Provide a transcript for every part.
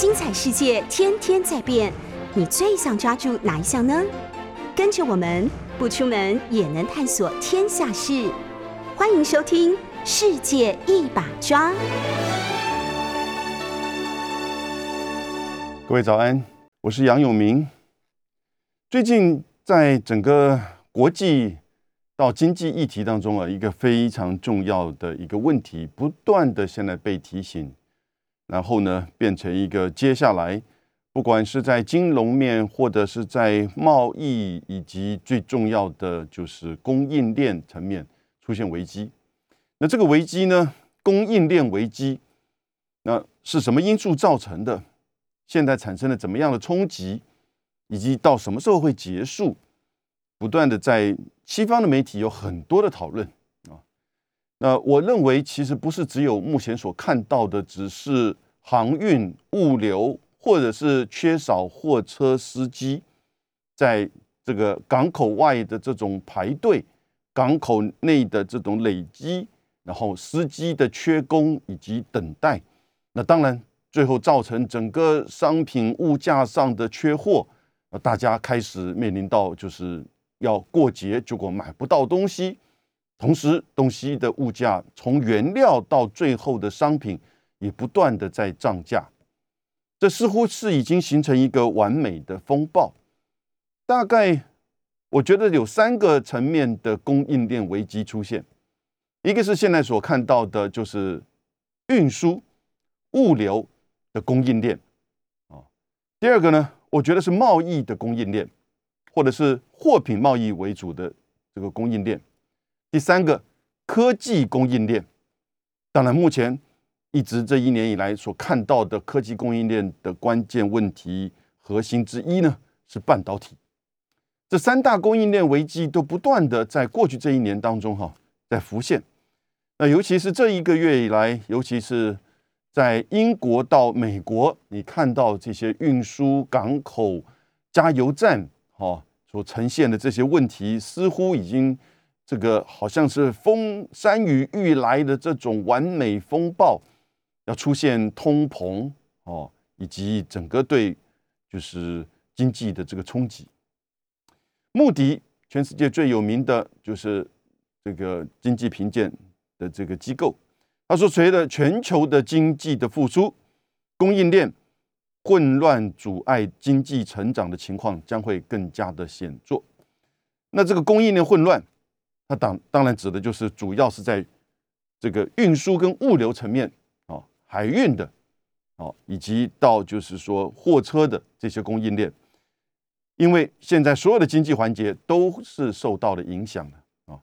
精彩世界天天在变，你最想抓住哪一项呢？跟着我们不出门也能探索天下事，欢迎收听《世界一把抓》。各位早安，我是杨永明。最近在整个国际到经济议题当中啊，一个非常重要的一个问题，不断的现在被提醒。然后呢，变成一个接下来，不管是在金融面，或者是在贸易，以及最重要的就是供应链层面出现危机。那这个危机呢，供应链危机，那是什么因素造成的？现在产生了怎么样的冲击？以及到什么时候会结束？不断的在西方的媒体有很多的讨论。那我认为，其实不是只有目前所看到的，只是航运物流，或者是缺少货车司机，在这个港口外的这种排队，港口内的这种累积，然后司机的缺工以及等待，那当然最后造成整个商品物价上的缺货，大家开始面临到就是要过节，结果买不到东西。同时，东西的物价从原料到最后的商品也不断的在涨价，这似乎是已经形成一个完美的风暴。大概我觉得有三个层面的供应链危机出现，一个是现在所看到的，就是运输物流的供应链啊。第二个呢，我觉得是贸易的供应链，或者是货品贸易为主的这个供应链。第三个，科技供应链。当然，目前一直这一年以来所看到的科技供应链的关键问题核心之一呢，是半导体。这三大供应链危机都不断的在过去这一年当中哈在浮现。那尤其是这一个月以来，尤其是在英国到美国，你看到这些运输港口、加油站哈所呈现的这些问题，似乎已经。这个好像是风山雨欲来的这种完美风暴，要出现通膨哦，以及整个对就是经济的这个冲击。穆迪，全世界最有名的就是这个经济评鉴的这个机构，他说，随着全球的经济的复苏，供应链混乱阻碍经济成长的情况将会更加的显著。那这个供应链混乱。它当当然指的就是主要是在这个运输跟物流层面啊，海运的啊，以及到就是说货车的这些供应链，因为现在所有的经济环节都是受到了影响的啊。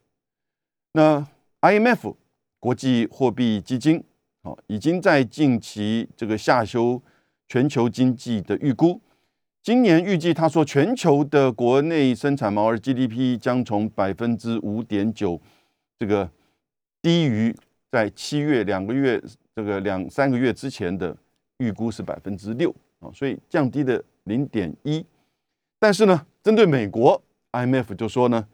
那 IMF 国际货币基金啊，已经在近期这个下修全球经济的预估。今年预计，他说全球的国内生产毛额 GDP 将从百分之五点九，这个低于在七月两个月这个两三个月之前的预估是百分之六啊，所以降低的零点一。但是呢，针对美国，IMF 就说呢，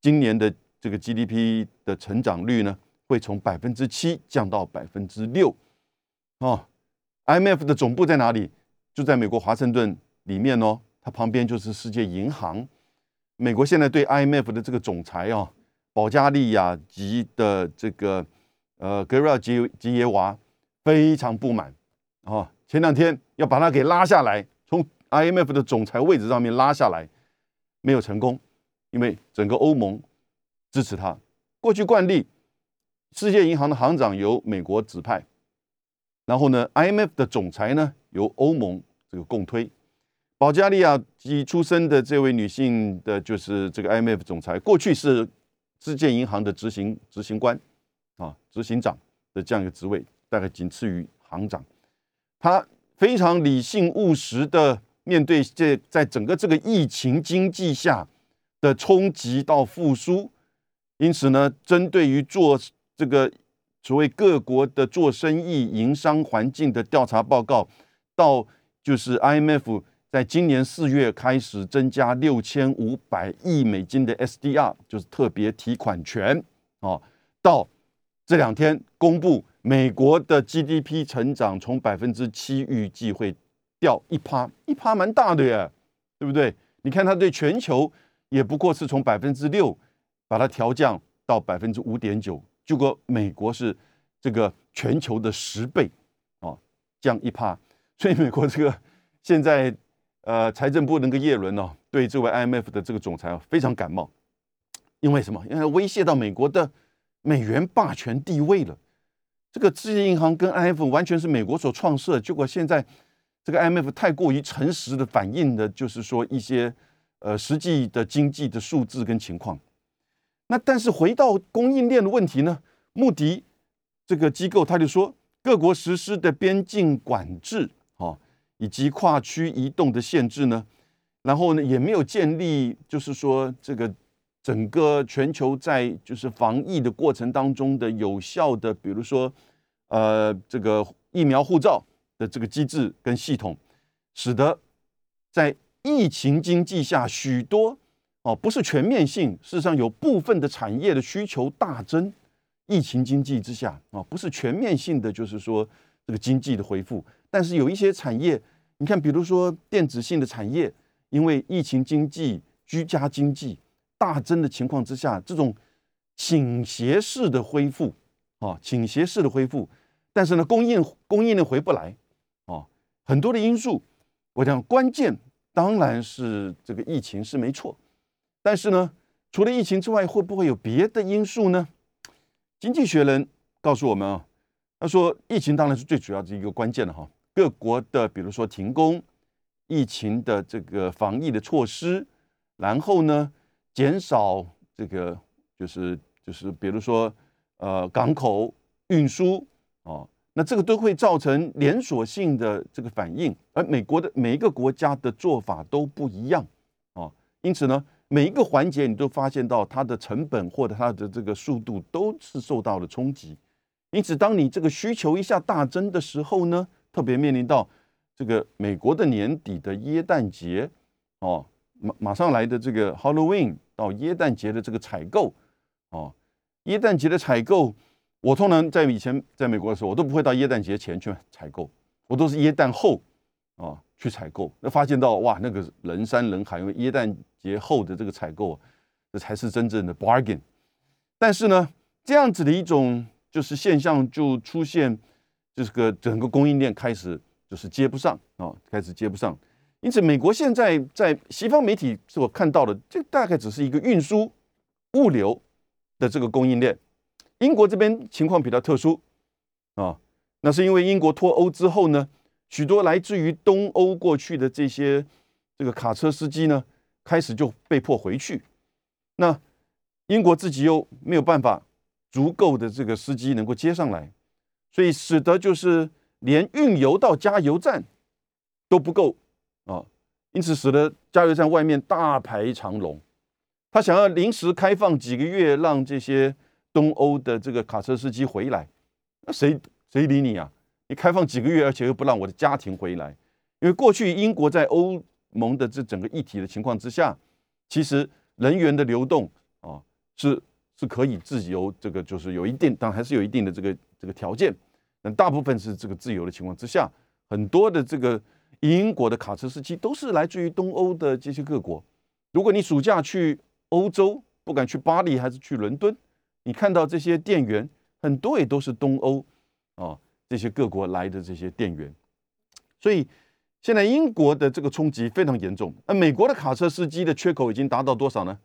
今年的这个 GDP 的成长率呢，会从百分之七降到百分之六。哦，IMF 的总部在哪里？就在美国华盛顿。里面哦，它旁边就是世界银行。美国现在对 IMF 的这个总裁啊，保加利亚籍的这个呃格瑞尔吉吉耶娃非常不满啊。前两天要把他给拉下来，从 IMF 的总裁位置上面拉下来，没有成功，因为整个欧盟支持他。过去惯例，世界银行的行长由美国指派，然后呢，IMF 的总裁呢由欧盟这个共推。保加利亚籍出生的这位女性的，就是这个 IMF 总裁，过去是世界银行的执行执行官，啊，执行长的这样一个职位，大概仅次于行长。他非常理性务实的面对这在整个这个疫情经济下的冲击到复苏，因此呢，针对于做这个所谓各国的做生意营商环境的调查报告，到就是 IMF。在今年四月开始增加六千五百亿美金的 SDR，就是特别提款权啊。到这两天公布，美国的 GDP 成长从百分之七预计会掉一趴，一趴蛮大的耶，对不对？你看它对全球也不过是从百分之六把它调降到百分之五点九，结果美国是这个全球的十倍啊，降一趴。所以美国这个现在呃财政部那个叶伦呢，对这位 IMF 的这个总裁非常感冒，因为什么？因为威胁到美国的美元霸权地位了。这个世界银行跟 IMF 完全是美国所创设，结果现在这个 IMF 太过于诚实的反映的，就是说一些呃实际的经济的数字跟情况。那但是回到供应链的问题呢？穆迪这个机构他就说，各国实施的边境管制。以及跨区移动的限制呢，然后呢也没有建立，就是说这个整个全球在就是防疫的过程当中的有效的，比如说呃这个疫苗护照的这个机制跟系统，使得在疫情经济下许多哦不是全面性，事实上有部分的产业的需求大增，疫情经济之下啊不是全面性的，就是说这个经济的恢复。但是有一些产业，你看，比如说电子性的产业，因为疫情经济、居家经济大增的情况之下，这种倾斜式的恢复，啊，倾斜式的恢复，但是呢，供应供应链回不来，啊，很多的因素，我讲关键当然是这个疫情是没错，但是呢，除了疫情之外，会不会有别的因素呢？经济学人告诉我们啊，他说疫情当然是最主要的一个关键了哈。各国的，比如说停工、疫情的这个防疫的措施，然后呢，减少这个就是就是，比如说呃港口运输哦，那这个都会造成连锁性的这个反应。而美国的每一个国家的做法都不一样啊，因此呢，每一个环节你都发现到它的成本或者它的这个速度都是受到了冲击。因此，当你这个需求一下大增的时候呢？特别面临到这个美国的年底的耶诞节哦，马马上来的这个 Halloween 到耶诞节的这个采购哦，耶诞节的采购，我通常在以前在美国的时候，我都不会到耶诞节前去采购，我都是耶诞后啊去采购。那发现到哇，那个人山人海，因为耶诞节后的这个采购，这才是真正的 bargain。但是呢，这样子的一种就是现象就出现。就是个整个供应链开始就是接不上啊，开始接不上，因此美国现在在西方媒体所看到的，这大概只是一个运输物流的这个供应链。英国这边情况比较特殊啊，那是因为英国脱欧之后呢，许多来自于东欧过去的这些这个卡车司机呢，开始就被迫回去。那英国自己又没有办法足够的这个司机能够接上来。所以使得就是连运油到加油站都不够啊，因此使得加油站外面大排长龙。他想要临时开放几个月，让这些东欧的这个卡车司机回来，那谁谁理你啊？你开放几个月，而且又不让我的家庭回来，因为过去英国在欧盟的这整个议题的情况之下，其实人员的流动啊是是可以自由，这个就是有一定，但还是有一定的这个这个条件。那大部分是这个自由的情况之下，很多的这个英国的卡车司机都是来自于东欧的这些各国。如果你暑假去欧洲，不管去巴黎还是去伦敦，你看到这些店员很多也都是东欧啊这些各国来的这些店员。所以现在英国的这个冲击非常严重。那美国的卡车司机的缺口已经达到多少呢？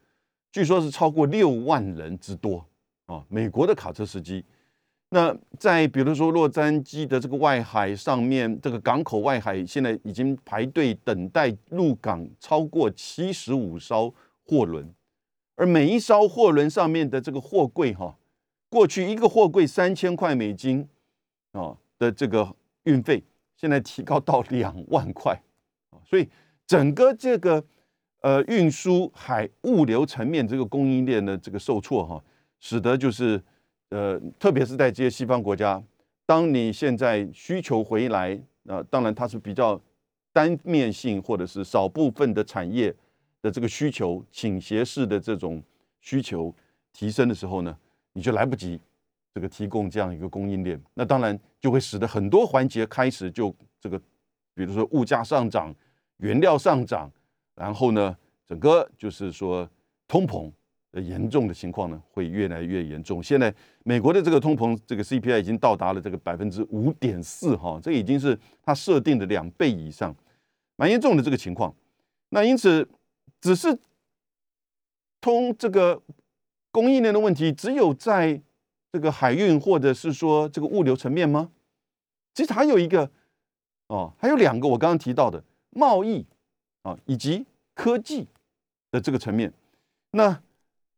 据说是超过六万人之多啊！美国的卡车司机。那在比如说洛杉矶的这个外海上面，这个港口外海现在已经排队等待入港超过七十五艘货轮，而每一艘货轮上面的这个货柜哈，过去一个货柜三千块美金啊的这个运费，现在提高到两万块啊，所以整个这个呃运输海物流层面这个供应链的这个受挫哈，使得就是。呃，特别是在这些西方国家，当你现在需求回来，啊，当然它是比较单面性或者是少部分的产业的这个需求倾斜式的这种需求提升的时候呢，你就来不及这个提供这样一个供应链，那当然就会使得很多环节开始就这个比如说物价上涨、原料上涨，然后呢，整个就是说通膨的严重的情况呢，会越来越严重。现在美国的这个通膨，这个 CPI 已经到达了这个百分之五点四，哈，这已经是它设定的两倍以上，蛮严重的这个情况。那因此，只是通这个供应链的问题，只有在这个海运或者是说这个物流层面吗？其实还有一个哦，还有两个我刚刚提到的贸易啊，以及科技的这个层面。那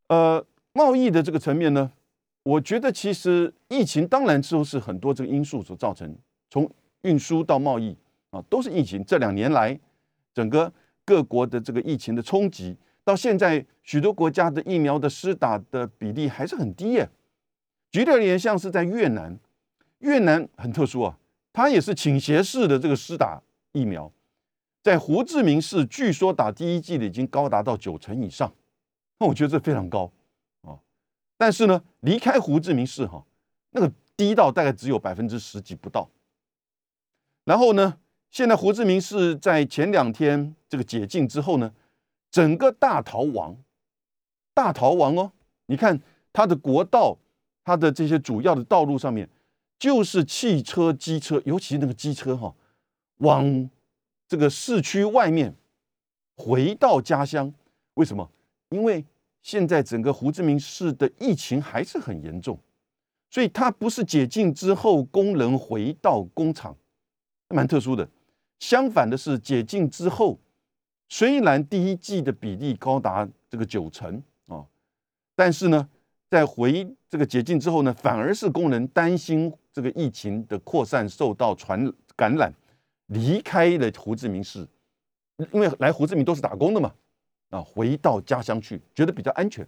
呃，贸易的这个层面呢，我觉得其实疫情当然都是很多这个因素所造成，从运输到贸易啊，都是疫情。这两年来，整个各国的这个疫情的冲击，到现在许多国家的疫苗的施打的比例还是很低耶。举例而言，像是在越南，越南很特殊啊，它也是倾斜式的这个施打疫苗，在胡志明市，据说打第一剂的已经高达到九成以上，那我觉得这非常高啊。但是呢，离开胡志明市哈，那个低到大概只有百分之十几不到。然后呢，现在胡志明市在前两天这个解禁之后呢，整个大逃亡，大逃亡哦，你看它的国道。它的这些主要的道路上面，就是汽车、机车，尤其那个机车哈，往这个市区外面回到家乡。为什么？因为现在整个胡志明市的疫情还是很严重，所以它不是解禁之后工人回到工厂，蛮特殊的。相反的是，解禁之后，虽然第一季的比例高达这个九成啊，但是呢。在回这个解禁之后呢，反而是工人担心这个疫情的扩散受到传感染，离开了胡志明市，因为来胡志明都是打工的嘛，啊，回到家乡去，觉得比较安全，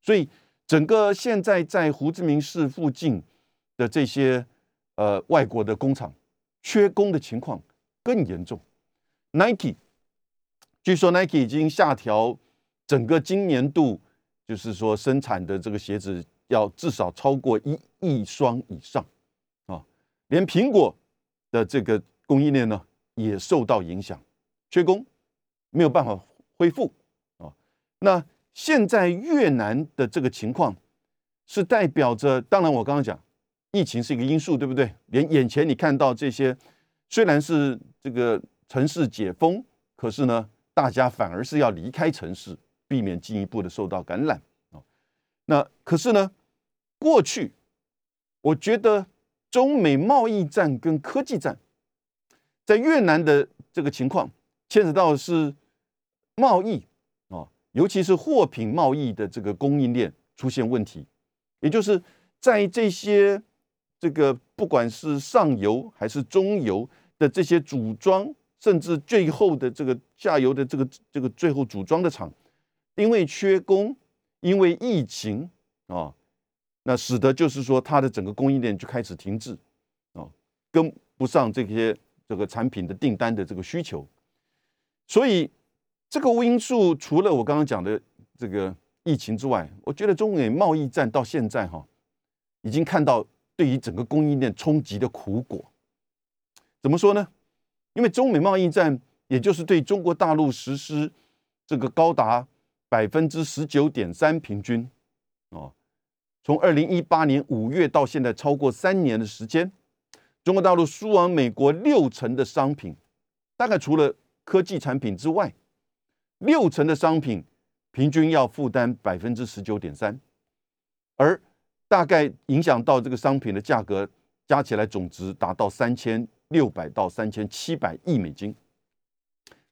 所以整个现在在胡志明市附近的这些呃外国的工厂缺工的情况更严重。Nike 据说 Nike 已经下调整个今年度。就是说，生产的这个鞋子要至少超过一亿双以上啊！连苹果的这个供应链呢，也受到影响，缺工，没有办法恢复啊。那现在越南的这个情况，是代表着，当然我刚刚讲，疫情是一个因素，对不对？连眼前你看到这些，虽然是这个城市解封，可是呢，大家反而是要离开城市。避免进一步的受到感染啊，那可是呢，过去我觉得中美贸易战跟科技战，在越南的这个情况牵扯到是贸易啊，尤其是货品贸易的这个供应链出现问题，也就是在这些这个不管是上游还是中游的这些组装，甚至最后的这个下游的这个这个最后组装的厂。因为缺工，因为疫情啊，那使得就是说它的整个供应链就开始停滞啊，跟不上这些这个产品的订单的这个需求，所以这个因素除了我刚刚讲的这个疫情之外，我觉得中美贸易战到现在哈，已经看到对于整个供应链冲击的苦果。怎么说呢？因为中美贸易战，也就是对中国大陆实施这个高达。百分之十九点三平均，哦，从二零一八年五月到现在超过三年的时间，中国大陆输往美国六成的商品，大概除了科技产品之外，六成的商品平均要负担百分之十九点三，而大概影响到这个商品的价格加起来总值达到三千六百到三千七百亿美金。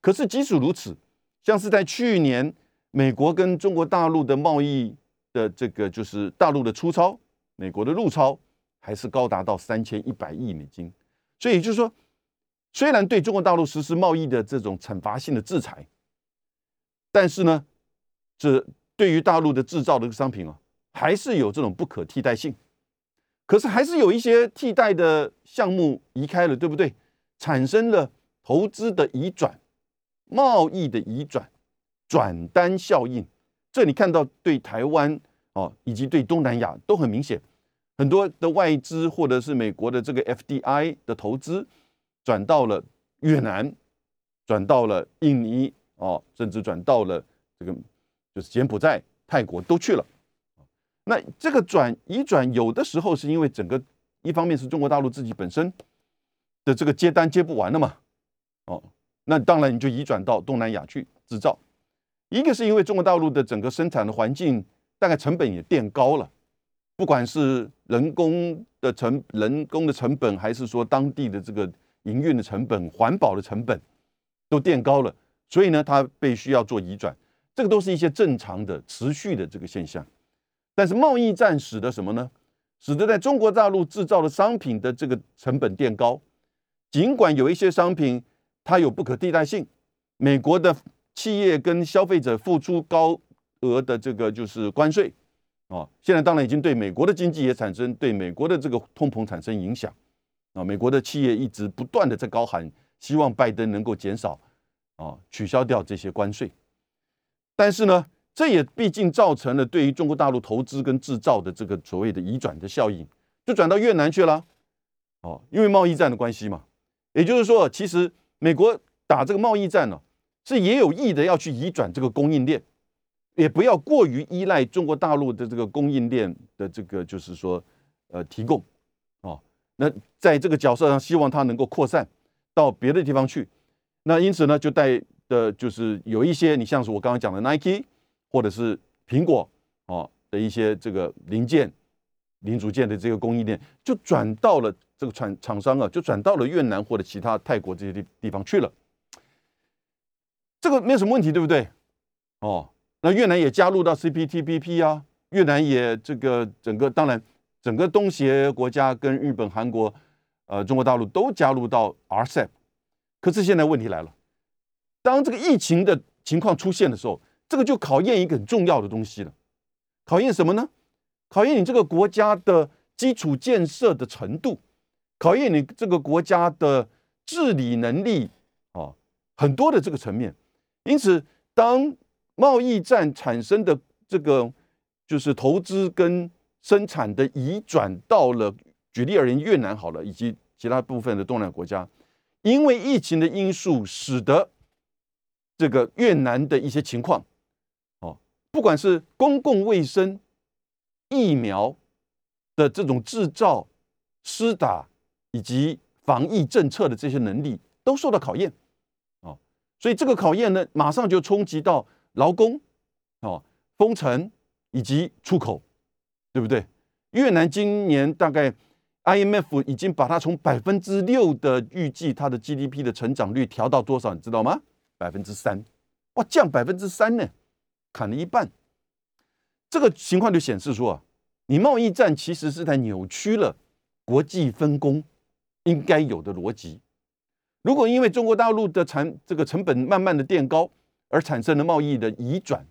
可是即使如此，像是在去年。美国跟中国大陆的贸易的这个就是大陆的出超，美国的入超还是高达到三千一百亿美金，所以就是说，虽然对中国大陆实施贸易的这种惩罚性的制裁，但是呢，这对于大陆的制造的商品啊，还是有这种不可替代性。可是还是有一些替代的项目移开了，对不对？产生了投资的移转，贸易的移转。转单效应，这你看到对台湾哦，以及对东南亚都很明显，很多的外资或者是美国的这个 FDI 的投资转到了越南，转到了印尼哦，甚至转到了这个就是柬埔寨、泰国都去了。那这个转移转有的时候是因为整个一方面是中国大陆自己本身的这个接单接不完了嘛，哦，那当然你就移转到东南亚去制造。一个是因为中国大陆的整个生产的环境大概成本也垫高了，不管是人工的成人工的成本，还是说当地的这个营运的成本、环保的成本都垫高了，所以呢，它被需要做移转，这个都是一些正常的、持续的这个现象。但是贸易战使得什么呢？使得在中国大陆制造的商品的这个成本垫高，尽管有一些商品它有不可替代性，美国的企业跟消费者付出高额的这个就是关税，啊，现在当然已经对美国的经济也产生对美国的这个通膨产生影响，啊，美国的企业一直不断的在高喊，希望拜登能够减少，啊，取消掉这些关税，但是呢？这也毕竟造成了对于中国大陆投资跟制造的这个所谓的移转的效应，就转到越南去了，哦，因为贸易战的关系嘛。也就是说，其实美国打这个贸易战呢，是也有意的要去移转这个供应链，也不要过于依赖中国大陆的这个供应链的这个就是说呃提供，哦，那在这个角色上，希望它能够扩散到别的地方去。那因此呢，就带的就是有一些，你像是我刚刚讲的 Nike。或者是苹果哦的一些这个零件、零组件的这个供应链，就转到了这个厂厂商啊，就转到了越南或者其他泰国这些地地方去了。这个没有什么问题，对不对？哦，那越南也加入到 CPTPP 啊，越南也这个整个当然整个东协国家跟日本、韩国、呃中国大陆都加入到 RCEP。可是现在问题来了，当这个疫情的情况出现的时候。这个就考验一个很重要的东西了，考验什么呢？考验你这个国家的基础建设的程度，考验你这个国家的治理能力啊，很多的这个层面。因此，当贸易战产生的这个就是投资跟生产的移转到了，举例而言，越南好了，以及其他部分的东南亚国家，因为疫情的因素，使得这个越南的一些情况。哦不管是公共卫生、疫苗的这种制造、施打以及防疫政策的这些能力，都受到考验，哦，所以这个考验呢，马上就冲击到劳工，哦，封城以及出口，对不对？越南今年大概 IMF 已经把它从百分之六的预计它的 GDP 的成长率调到多少，你知道吗？百分之三，哇，降百分之三呢？砍了一半，这个情况就显示说啊，你贸易战其实是在扭曲了国际分工应该有的逻辑。如果因为中国大陆的产这个成本慢慢的垫高而产生的贸易的移转、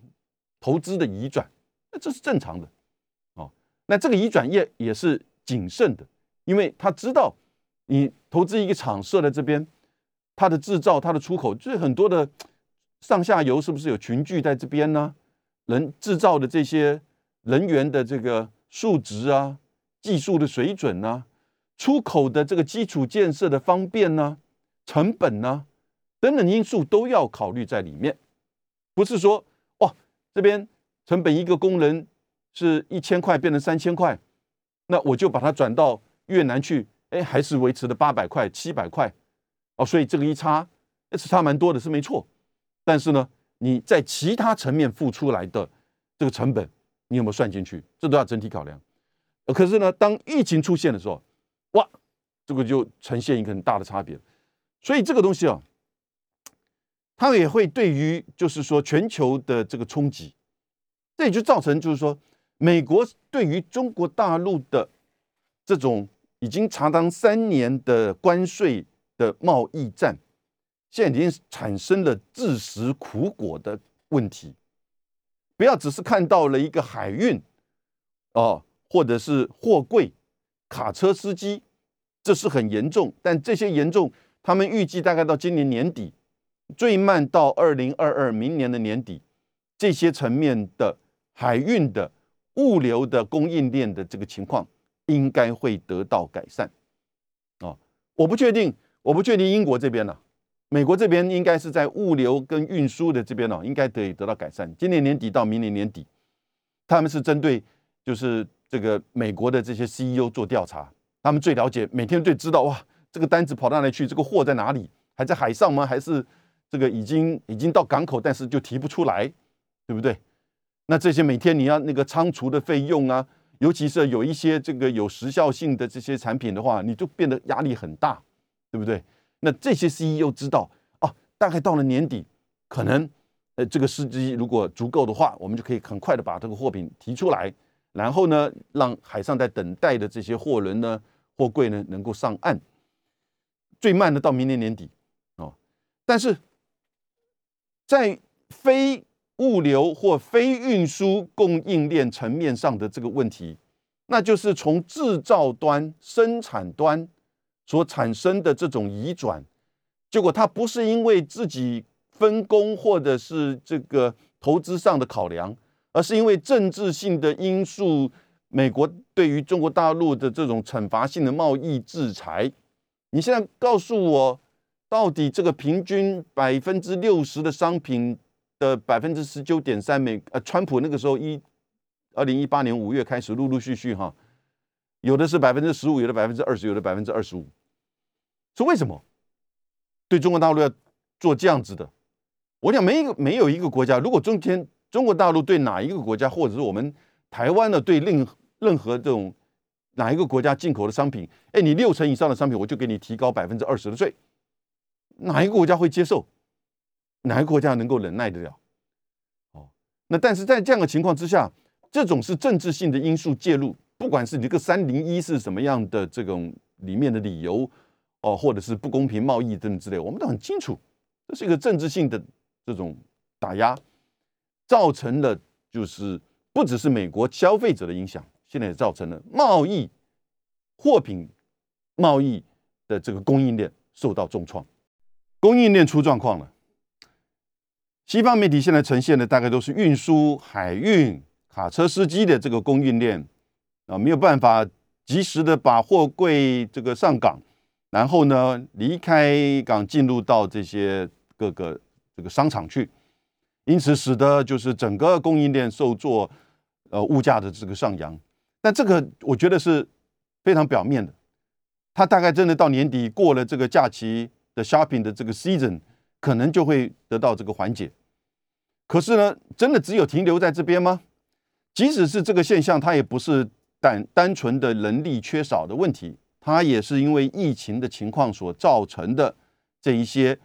投资的移转，那这是正常的哦。那这个移转业也是谨慎的，因为他知道你投资一个厂设在这边，它的制造、它的出口，就是很多的。上下游是不是有群聚在这边呢？人制造的这些人员的这个数值啊，技术的水准呢，出口的这个基础建设的方便呢，成本呢，等等因素都要考虑在里面。不是说哇，这边成本一个工人是一千块变成三千块，那我就把它转到越南去，哎，还是维持的八百块、七百块哦，所以这个一差，是差蛮多的，是没错。但是呢，你在其他层面付出来的这个成本，你有没有算进去？这都要整体考量。可是呢，当疫情出现的时候，哇，这个就呈现一个很大的差别。所以这个东西啊，它也会对于就是说全球的这个冲击，这也就造成就是说，美国对于中国大陆的这种已经长达三年的关税的贸易战。现在已经产生了自食苦果的问题，不要只是看到了一个海运，哦，或者是货柜、卡车司机，这是很严重。但这些严重，他们预计大概到今年年底，最慢到二零二二明年的年底，这些层面的海运的物流的供应链的这个情况应该会得到改善。哦，我不确定，我不确定英国这边呢。美国这边应该是在物流跟运输的这边哦，应该得以得到改善。今年年底到明年年底，他们是针对就是这个美国的这些 CEO 做调查，他们最了解，每天最知道哇，这个单子跑到哪里去，这个货在哪里，还在海上吗？还是这个已经已经到港口，但是就提不出来，对不对？那这些每天你要那个仓储的费用啊，尤其是有一些这个有时效性的这些产品的话，你就变得压力很大，对不对？那这些 CEO 知道哦，大概到了年底，可能呃这个司机如果足够的话，我们就可以很快的把这个货品提出来，然后呢，让海上在等待的这些货轮呢、货柜呢能够上岸。最慢的到明年年底哦，但是在非物流或非运输供应链层面上的这个问题，那就是从制造端、生产端所产生的这种移转，结果它不是因为自己分工或者是这个投资上的考量，而是因为政治性的因素，美国对于中国大陆的这种惩罚性的贸易制裁。你现在告诉我，到底这个平均百分之六十的商品？的百分之十九点三，美呃，川普那个时候一二零一八年五月开始，陆陆续续哈，有的是百分之十五，有的百分之二十，有的百分之二十五，是为什么？对中国大陆要做这样子的？我想没一个没有一个国家，如果中间中国大陆对哪一个国家，或者是我们台湾的，对任任何这种哪一个国家进口的商品，哎，你六成以上的商品，我就给你提高百分之二十的税，哪一个国家会接受？哪一个国家能够忍耐得了？哦，那但是在这样的情况之下，这种是政治性的因素介入，不管是你这个三零一是什么样的这种里面的理由，哦，或者是不公平贸易等等之类，我们都很清楚，这是一个政治性的这种打压，造成了就是不只是美国消费者的影响，现在也造成了贸易货品贸易的这个供应链受到重创，供应链出状况了。西方媒体现在呈现的大概都是运输、海运、卡车司机的这个供应链啊，没有办法及时的把货柜这个上港，然后呢离开港进入到这些各个这个商场去，因此使得就是整个供应链受挫呃物价的这个上扬。但这个我觉得是非常表面的，它大概真的到年底过了这个假期的 shopping 的这个 season。可能就会得到这个缓解，可是呢，真的只有停留在这边吗？即使是这个现象，它也不是单单纯的人力缺少的问题，它也是因为疫情的情况所造成的这一些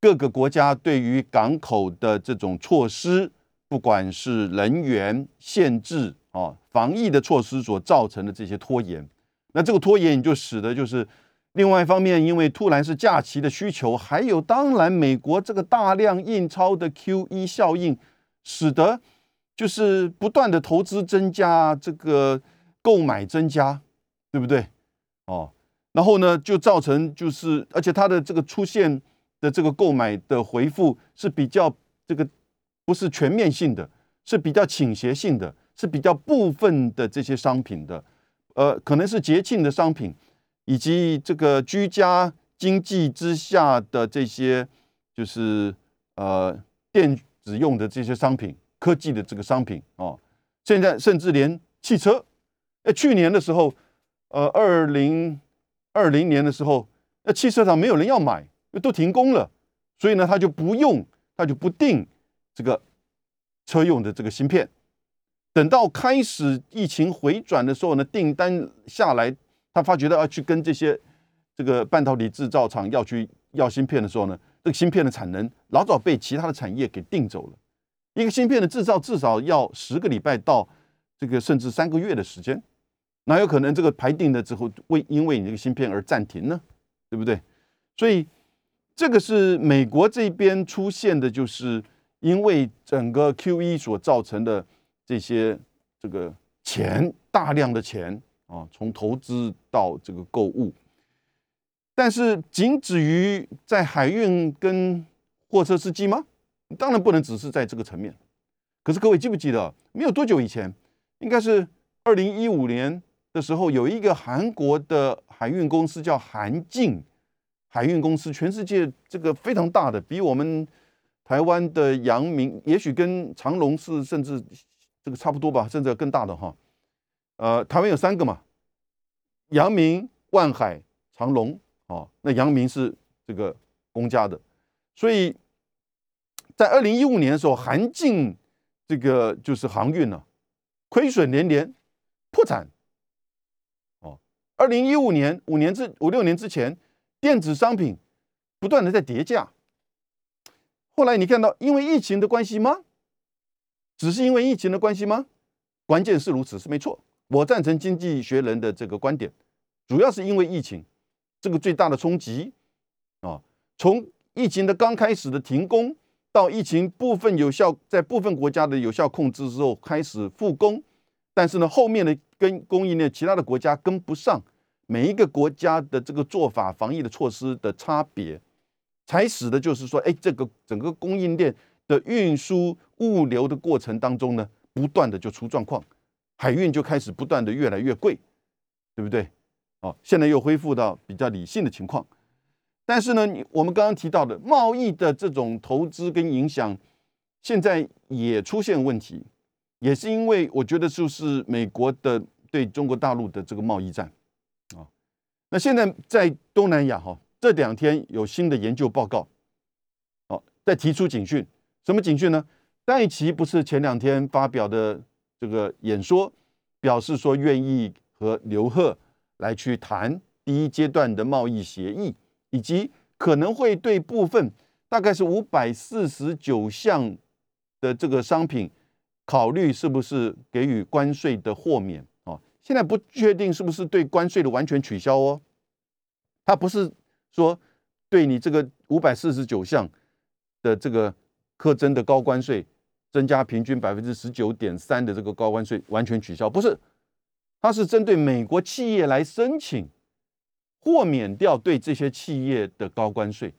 各个国家对于港口的这种措施，不管是人员限制啊、防疫的措施所造成的这些拖延，那这个拖延你就使得就是。另外一方面，因为突然是假期的需求，还有当然美国这个大量印钞的 Q E 效应，使得就是不断的投资增加，这个购买增加，对不对？哦，然后呢，就造成就是，而且它的这个出现的这个购买的回复是比较这个不是全面性的，是比较倾斜性的，是比较部分的这些商品的，呃，可能是节庆的商品。以及这个居家经济之下的这些，就是呃电子用的这些商品、科技的这个商品哦，现在甚至连汽车，哎，去年的时候，呃，二零二零年的时候，那汽车厂没有人要买，都停工了，所以呢，他就不用，他就不定这个车用的这个芯片，等到开始疫情回转的时候呢，订单下来。他发觉到要去跟这些这个半导体制造厂要去要芯片的时候呢，这个芯片的产能老早被其他的产业给订走了。一个芯片的制造至少要十个礼拜到这个甚至三个月的时间，哪有可能这个排定了之后为因为你这个芯片而暂停呢？对不对？所以这个是美国这边出现的，就是因为整个 Q E 所造成的这些这个钱大量的钱。啊，从投资到这个购物，但是仅止于在海运跟货车司机吗？当然不能只是在这个层面。可是各位记不记得，没有多久以前，应该是二零一五年的时候，有一个韩国的海运公司叫韩进，海运公司，全世界这个非常大的，比我们台湾的阳明，也许跟长隆是甚至这个差不多吧，甚至更大的哈。呃，台湾有三个嘛，阳明、万海、长隆，哦，那阳明是这个公家的，所以在二零一五年的时候，韩进这个就是航运呢，亏损连连，破产。哦，二零一五年五年之五六年之前，电子商品不断的在跌价，后来你看到因为疫情的关系吗？只是因为疫情的关系吗？关键是如此，是没错。我赞成经济学人的这个观点，主要是因为疫情这个最大的冲击啊，从疫情的刚开始的停工，到疫情部分有效在部分国家的有效控制之后开始复工，但是呢，后面的跟供应链其他的国家跟不上，每一个国家的这个做法防疫的措施的差别，才使得就是说，哎，这个整个供应链的运输物流的过程当中呢，不断的就出状况。海运就开始不断的越来越贵，对不对？哦，现在又恢复到比较理性的情况。但是呢，我们刚刚提到的贸易的这种投资跟影响，现在也出现问题，也是因为我觉得就是美国的对中国大陆的这个贸易战啊。那现在在东南亚哈，这两天有新的研究报告，哦，在提出警讯，什么警讯呢？戴奇不是前两天发表的。这个演说表示说愿意和刘贺来去谈第一阶段的贸易协议，以及可能会对部分大概是五百四十九项的这个商品考虑是不是给予关税的豁免哦。现在不确定是不是对关税的完全取消哦。他不是说对你这个五百四十九项的这个课征的高关税。增加平均百分之十九点三的这个高关税完全取消，不是，它是针对美国企业来申请豁免掉对这些企业的高关税，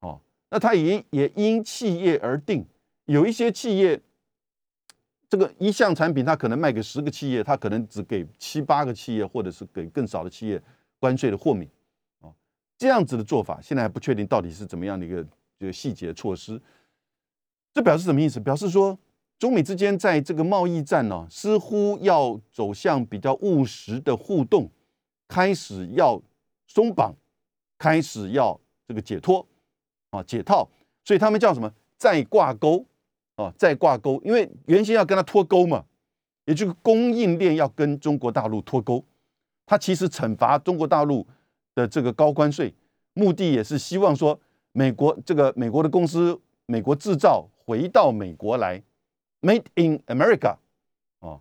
哦，那它也也因企业而定，有一些企业这个一项产品它可能卖给十个企业，它可能只给七八个企业，或者是给更少的企业关税的豁免，哦，这样子的做法现在还不确定到底是怎么样的一个这个细节措施。这表示什么意思？表示说，中美之间在这个贸易战呢，似乎要走向比较务实的互动，开始要松绑，开始要这个解脱啊，解套。所以他们叫什么？再挂钩啊，再挂钩。因为原先要跟他脱钩嘛，也就是供应链要跟中国大陆脱钩。他其实惩罚中国大陆的这个高关税，目的也是希望说，美国这个美国的公司，美国制造。回到美国来，Made in America，哦，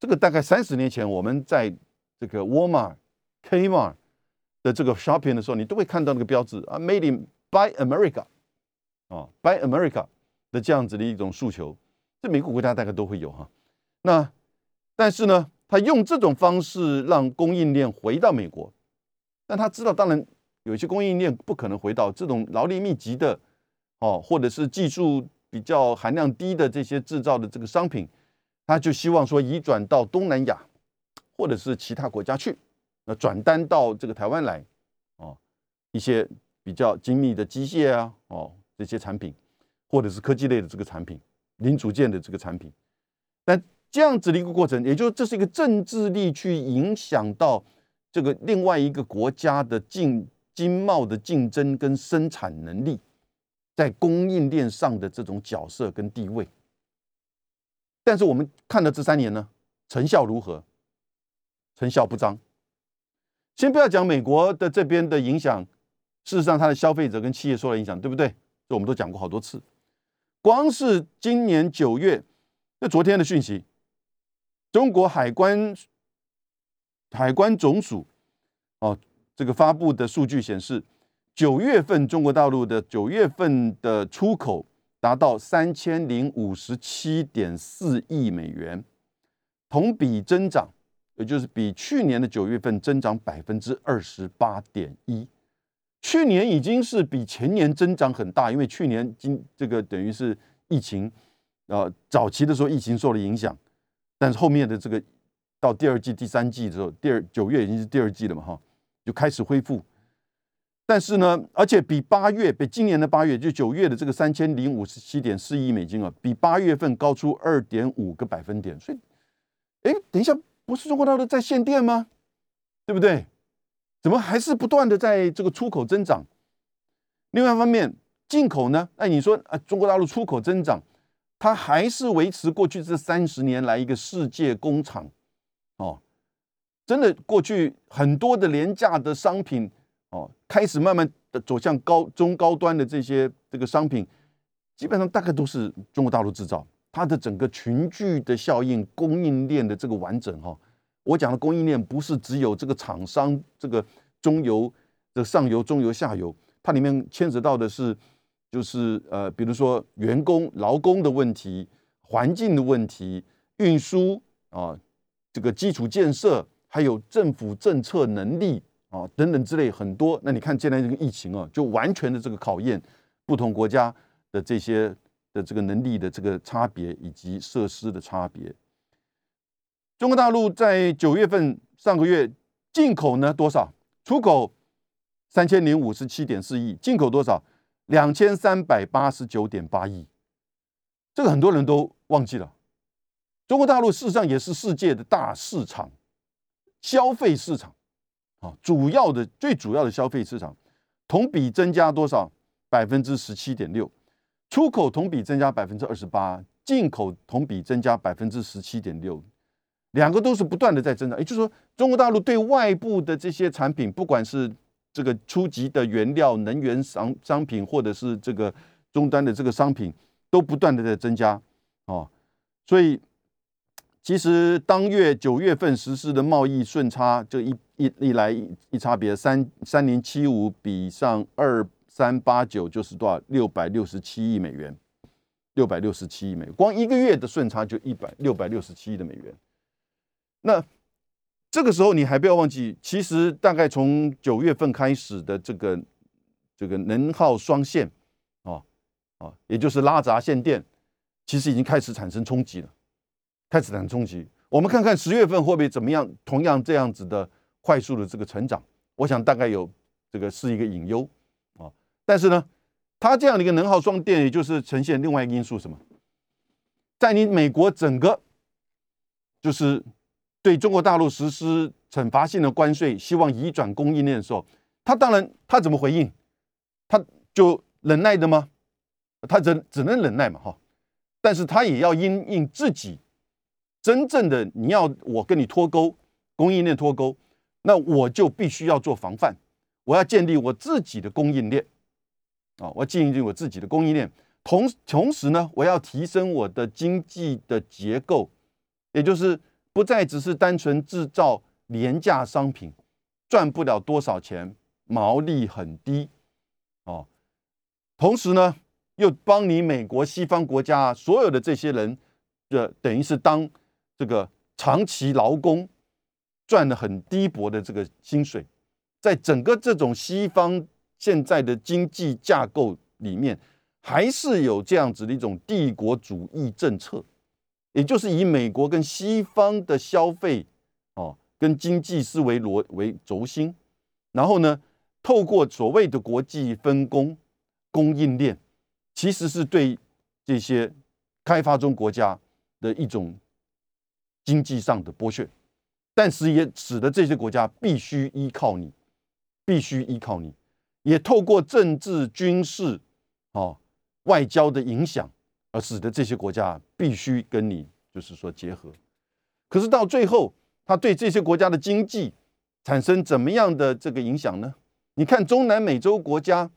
这个大概三十年前，我们在这个沃尔玛、Kmart 的这个 shopping 的时候，你都会看到那个标志啊，Made in by America，哦，by America 的这样子的一种诉求，这每个国家大概都会有哈。那但是呢，他用这种方式让供应链回到美国，但他知道，当然有一些供应链不可能回到这种劳力密集的，哦，或者是技术。比较含量低的这些制造的这个商品，他就希望说移转到东南亚或者是其他国家去，那转单到这个台湾来，哦，一些比较精密的机械啊，哦这些产品，或者是科技类的这个产品，零组件的这个产品，那这样子的一个过程，也就这是一个政治力去影响到这个另外一个国家的竞经贸的竞争跟生产能力。在供应链上的这种角色跟地位，但是我们看了这三年呢，成效如何？成效不彰。先不要讲美国的这边的影响，事实上它的消费者跟企业受到影响，对不对？这我们都讲过好多次。光是今年九月，那昨天的讯息，中国海关海关总署哦，这个发布的数据显示。九月份中国大陆的九月份的出口达到三千零五十七点四亿美元，同比增长，也就是比去年的九月份增长百分之二十八点一。去年已经是比前年增长很大，因为去年今这个等于是疫情，呃，早期的时候疫情受了影响，但是后面的这个到第二季、第三季的时候，第二九月已经是第二季了嘛，哈，就开始恢复。但是呢，而且比八月，比今年的八月，就九月的这个三千零五十七点四亿美金啊，比八月份高出二点五个百分点。所以，哎，等一下，不是中国大陆在限电吗？对不对？怎么还是不断的在这个出口增长？另外一方面，进口呢？哎，你说啊，中国大陆出口增长，它还是维持过去这三十年来一个世界工厂哦。真的，过去很多的廉价的商品。哦，开始慢慢的走向高中高端的这些这个商品，基本上大概都是中国大陆制造。它的整个群聚的效应、供应链的这个完整哈，我讲的供应链不是只有这个厂商、这个中游的上游、中游、下游，它里面牵扯到的是，就是呃，比如说员工、劳工的问题、环境的问题、运输啊，这个基础建设，还有政府政策能力。啊，等等之类很多。那你看现在这个疫情啊，就完全的这个考验不同国家的这些的这个能力的这个差别以及设施的差别。中国大陆在九月份上个月进口呢多少？出口三千零五十七点四亿，进口多少？两千三百八十九点八亿。这个很多人都忘记了。中国大陆事实上也是世界的大市场，消费市场。啊，主要的最主要的消费市场，同比增加多少？百分之十七点六，出口同比增加百分之二十八，进口同比增加百分之十七点六，两个都是不断的在增长。也就是说，中国大陆对外部的这些产品，不管是这个初级的原料、能源商商品，或者是这个终端的这个商品，都不断的在增加。哦，所以。其实当月九月份实施的贸易顺差，这一一一来一差别三三零七五比上二三八九就是多少六百六十七亿美元，六百六十七亿美元，光一个月的顺差就一百六百六十七亿的美元。那这个时候你还不要忘记，其实大概从九月份开始的这个这个能耗双线啊啊，也就是拉闸限电，其实已经开始产生冲击了。开始产生冲击，我们看看十月份会不会怎么样？同样这样子的快速的这个成长，我想大概有这个是一个隐忧啊。但是呢，它这样的一个能耗双电，也就是呈现另外一个因素，什么？在你美国整个就是对中国大陆实施惩罚性的关税，希望移转供应链的时候，他当然他怎么回应？他就忍耐的吗？他只只能忍耐嘛，哈。但是他也要因应自己。真正的你要我跟你脱钩，供应链脱钩，那我就必须要做防范，我要建立我自己的供应链啊，我建立我自己的供应链，同同时呢，我要提升我的经济的结构，也就是不再只是单纯制造廉价商品，赚不了多少钱，毛利很低哦，同时呢，又帮你美国西方国家所有的这些人，这等于是当。这个长期劳工赚的很低薄的这个薪水，在整个这种西方现在的经济架构里面，还是有这样子的一种帝国主义政策，也就是以美国跟西方的消费哦跟经济思维逻为轴心，然后呢，透过所谓的国际分工供应链，其实是对这些开发中国家的一种。经济上的剥削，但是也使得这些国家必须依靠你，必须依靠你，也透过政治、军事、哦外交的影响，而使得这些国家必须跟你就是说结合。可是到最后，他对这些国家的经济产生怎么样的这个影响呢？你看中南美洲国家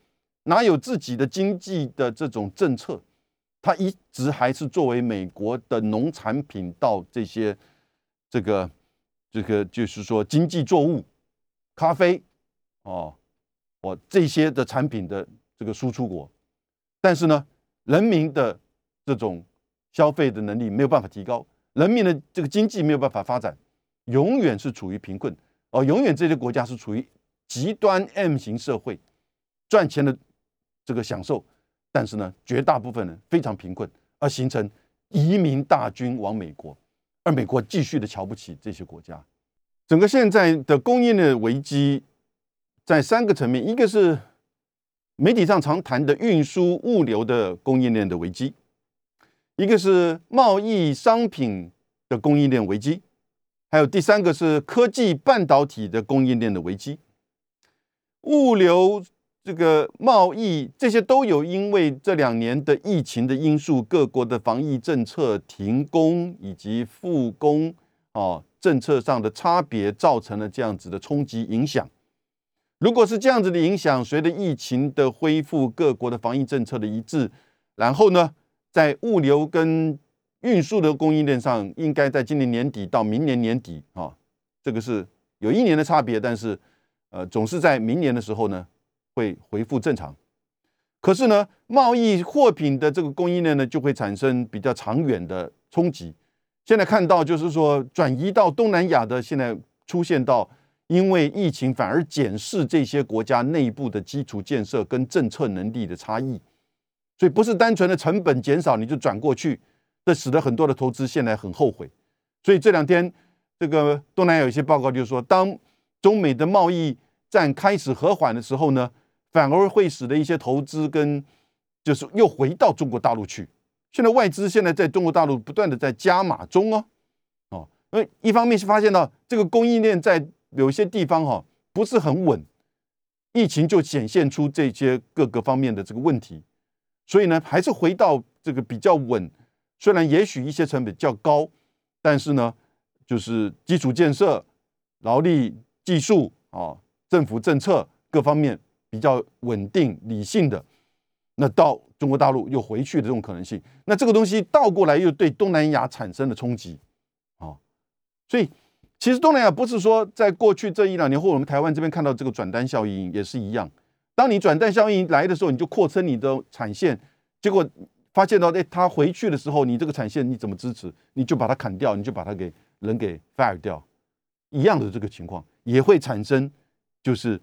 哪有自己的经济的这种政策？它一直还是作为美国的农产品到这些这个这个就是说经济作物、咖啡哦，哦这些的产品的这个输出国，但是呢，人民的这种消费的能力没有办法提高，人民的这个经济没有办法发展，永远是处于贫困哦，永远这些国家是处于极端 M 型社会，赚钱的这个享受。但是呢，绝大部分人非常贫困，而形成移民大军往美国，而美国继续的瞧不起这些国家。整个现在的供应链危机，在三个层面，一个是媒体上常谈的运输物流的供应链的危机，一个是贸易商品的供应链危机，还有第三个是科技半导体的供应链的危机。物流、这个贸易这些都有因为这两年的疫情的因素，各国的防疫政策停工以及复工啊政策上的差别，造成了这样子的冲击影响。如果是这样子的影响，随着疫情的恢复，各国的防疫政策的一致，然后呢，在物流跟运输的供应链上，应该在今年年底到明年年底啊，这个是有一年的差别，但是。呃，总是在明年的时候呢，会恢复正常。可是呢，贸易货品的这个供应链呢，就会产生比较长远的冲击。现在看到就是说，转移到东南亚的，现在出现到因为疫情反而检视这些国家内部的基础建设跟政策能力的差异，所以不是单纯的成本减少你就转过去，这使得很多的投资现在很后悔。所以这两天这个东南亚有一些报告就是说，当中美的贸易战开始和缓的时候呢，反而会使得一些投资跟就是又回到中国大陆去。现在外资现在在中国大陆不断的在加码中哦，哦，因为一方面是发现到这个供应链在有些地方哈不是很稳，疫情就显现出这些各个方面的这个问题，所以呢还是回到这个比较稳，虽然也许一些成本较高，但是呢就是基础建设、劳力。技术啊，政府政策各方面比较稳定理性的，那到中国大陆又回去的这种可能性，那这个东西倒过来又对东南亚产生了冲击啊，所以其实东南亚不是说在过去这一两年或我们台湾这边看到这个转单效应也是一样，当你转单效应来的时候，你就扩充你的产线，结果发现到哎，他回去的时候，你这个产线你怎么支持？你就把它砍掉，你就把它给人给 fire 掉，一样的这个情况。也会产生，就是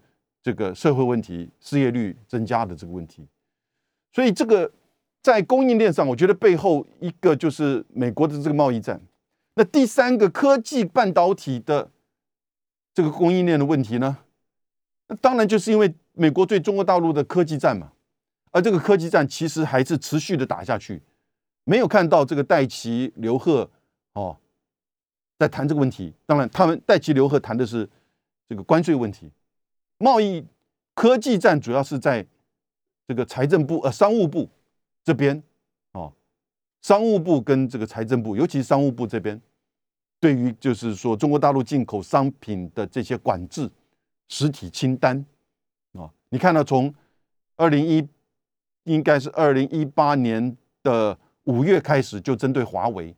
这个社会问题、失业率增加的这个问题。所以，这个在供应链上，我觉得背后一个就是美国的这个贸易战。那第三个科技半导体的这个供应链的问题呢？那当然就是因为美国对中国大陆的科技战嘛。而这个科技战其实还是持续的打下去，没有看到这个戴奇、刘鹤哦在谈这个问题。当然，他们戴奇、刘鹤谈的是。这个关税问题，贸易科技战主要是在这个财政部呃商务部这边哦，商务部跟这个财政部，尤其是商务部这边，对于就是说中国大陆进口商品的这些管制实体清单啊，你看到从二零一应该是二零一八年的五月开始，就针对华为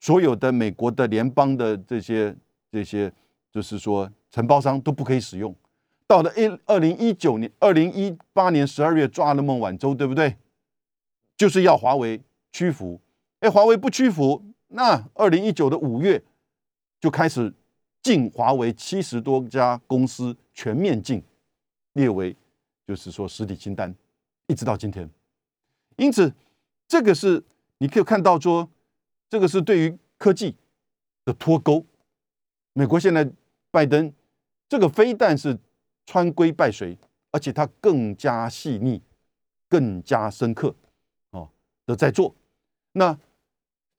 所有的美国的联邦的这些这些。就是说，承包商都不可以使用。到了一二零一九年、二零一八年十二月抓了孟晚舟，对不对？就是要华为屈服。哎，华为不屈服，那二零一九的五月就开始禁华为七十多家公司全面禁，列为就是说实体清单，一直到今天。因此，这个是你可以看到说，这个是对于科技的脱钩。美国现在。拜登这个非但是穿规败随，而且它更加细腻、更加深刻哦的在做。那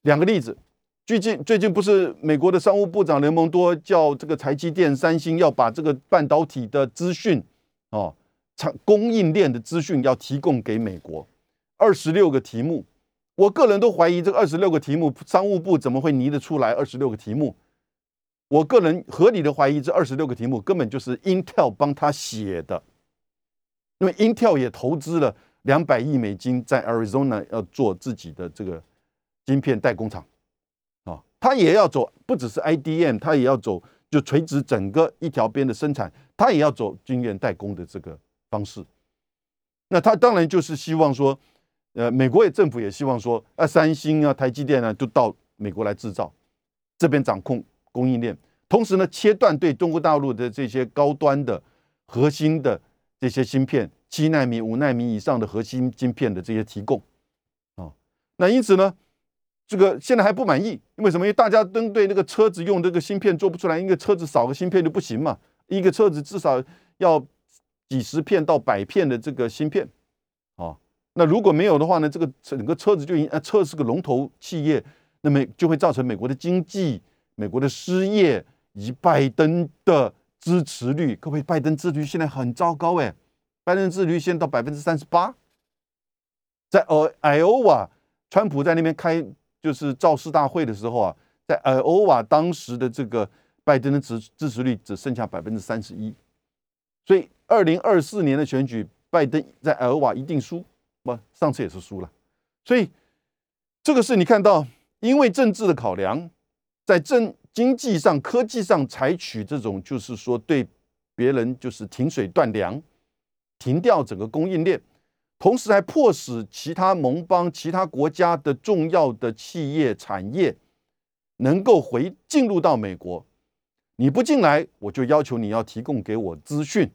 两个例子，最近最近不是美国的商务部长雷蒙多叫这个台积电、三星要把这个半导体的资讯哦，产供应链的资讯要提供给美国，二十六个题目。我个人都怀疑这二十六个题目，商务部怎么会拟得出来二十六个题目？我个人合理的怀疑，这二十六个题目根本就是 Intel 帮他写的，因为 Intel 也投资了两百亿美金在 Arizona 要做自己的这个晶片代工厂，啊，他也要走，不只是 IDM，他也要走，就垂直整个一条边的生产，他也要走晶圆代工的这个方式。那他当然就是希望说，呃，美国也政府也希望说，啊，三星啊、台积电啊，都到美国来制造，这边掌控。供应链，同时呢，切断对中国大陆的这些高端的、核心的这些芯片，七纳米、五纳米以上的核心芯片的这些提供，啊，那因此呢，这个现在还不满意，因为什么？因为大家针对那个车子用这个芯片做不出来，一个车子少个芯片就不行嘛，一个车子至少要几十片到百片的这个芯片，啊，那如果没有的话呢，这个整个车子就已呃车是个龙头企业，那么就会造成美国的经济、美国的失业以及拜登的支持率。各位，拜登支持率现在很糟糕哎，拜登支持率现在到百分之三十八，在呃艾欧瓦，川普在那边开就是造势大会的时候啊，在艾欧瓦当时的这个。拜登的支支持率只剩下百分之三十一，所以二零二四年的选举，拜登在尔瓦一定输，不，上次也是输了。所以这个是你看到，因为政治的考量，在政经济上、科技上采取这种，就是说对别人就是停水断粮，停掉整个供应链，同时还迫使其他盟邦、其他国家的重要的企业产业能够回进入到美国。你不进来，我就要求你要提供给我资讯。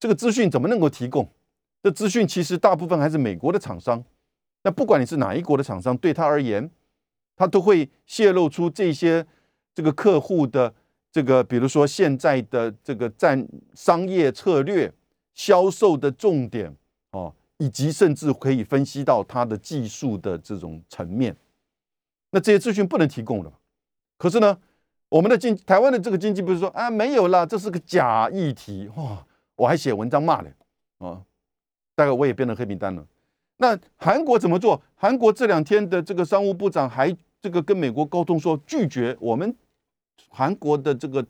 这个资讯怎么能够提供？这资讯其实大部分还是美国的厂商。那不管你是哪一国的厂商，对他而言，他都会泄露出这些这个客户的这个，比如说现在的这个战商业策略、销售的重点哦，以及甚至可以分析到它的技术的这种层面。那这些资讯不能提供了，可是呢？我们的经台湾的这个经济不是说啊没有了，这是个假议题哇！我还写文章骂嘞啊，大概我也变成黑名单了。那韩国怎么做？韩国这两天的这个商务部长还这个跟美国沟通说，拒绝我们韩国的这个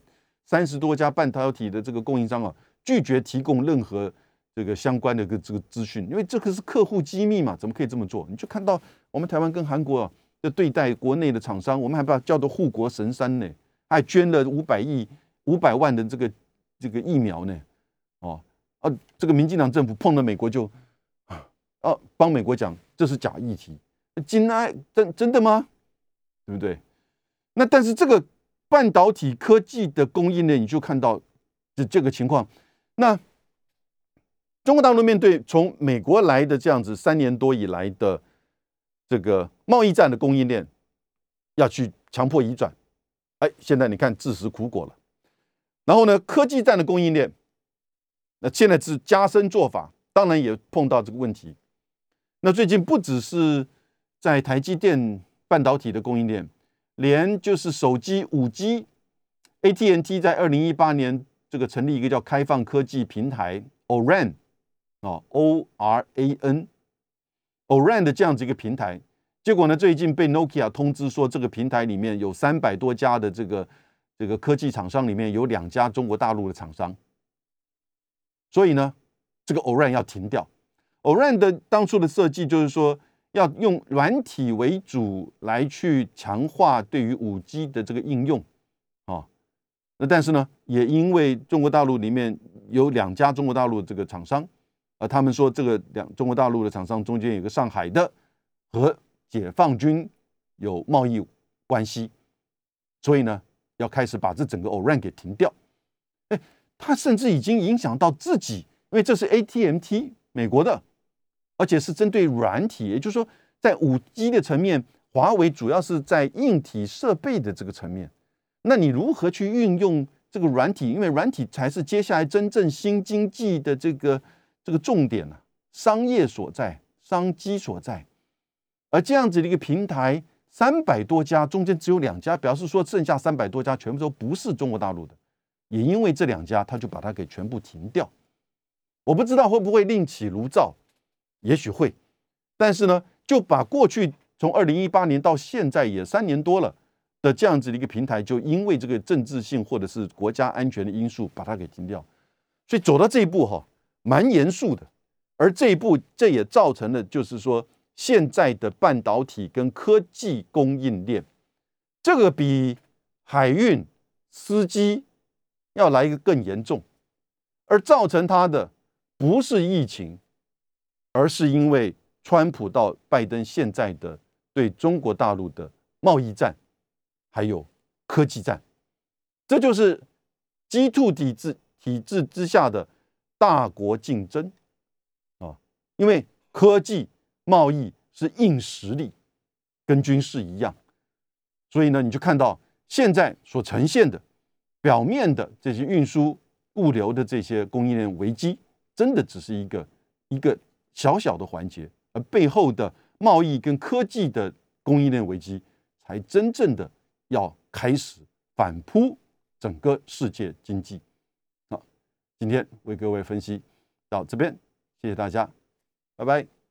三十多家半导体的这个供应商啊，拒绝提供任何这个相关的个这个资讯，因为这个是客户机密嘛，怎么可以这么做？你就看到我们台湾跟韩国的对待国内的厂商，我们还把它叫做护国神山呢。还捐了五百亿、五百万的这个这个疫苗呢，哦，啊，这个民进党政府碰到美国就哦，帮美国讲这是假议题，金哀真真的吗？对不对？那但是这个半导体科技的供应链，你就看到这这个情况。那中国大陆面对从美国来的这样子三年多以来的这个贸易战的供应链，要去强迫移转。哎，现在你看自食苦果了。然后呢，科技战的供应链，那现在是加深做法，当然也碰到这个问题。那最近不只是在台积电半导体的供应链，连就是手机五 G，AT&T 在二零一八年这个成立一个叫开放科技平台 ORAN 啊，O R A N，ORAN 的这样子一个平台。结果呢？最近被 Nokia 通知说，这个平台里面有三百多家的这个这个科技厂商，里面有两家中国大陆的厂商。所以呢，这个 Oran 要停掉。Oran 的当初的设计就是说，要用软体为主来去强化对于五 G 的这个应用啊。那但是呢，也因为中国大陆里面有两家中国大陆这个厂商，呃，他们说这个两中国大陆的厂商中间有个上海的和。解放军有贸易关系，所以呢，要开始把这整个 ORAN 给停掉。哎，它甚至已经影响到自己，因为这是 ATMT 美国的，而且是针对软体，也就是说，在五 G 的层面，华为主要是在硬体设备的这个层面。那你如何去运用这个软体？因为软体才是接下来真正新经济的这个这个重点呢，商业所在，商机所在。而这样子的一个平台，三百多家中间只有两家，表示说剩下三百多家全部都不是中国大陆的，也因为这两家，他就把它给全部停掉。我不知道会不会另起炉灶，也许会，但是呢，就把过去从二零一八年到现在也三年多了的这样子的一个平台，就因为这个政治性或者是国家安全的因素，把它给停掉。所以走到这一步哈，蛮严肃的。而这一步，这也造成了就是说。现在的半导体跟科技供应链，这个比海运司机要来一个更严重，而造成它的不是疫情，而是因为川普到拜登现在的对中国大陆的贸易战，还有科技战，这就是 G two 体制体制之下的大国竞争啊，因为科技。贸易是硬实力，跟军事一样，所以呢，你就看到现在所呈现的表面的这些运输物流的这些供应链危机，真的只是一个一个小小的环节，而背后的贸易跟科技的供应链危机，才真正的要开始反扑整个世界经济。好，今天为各位分析到这边，谢谢大家，拜拜。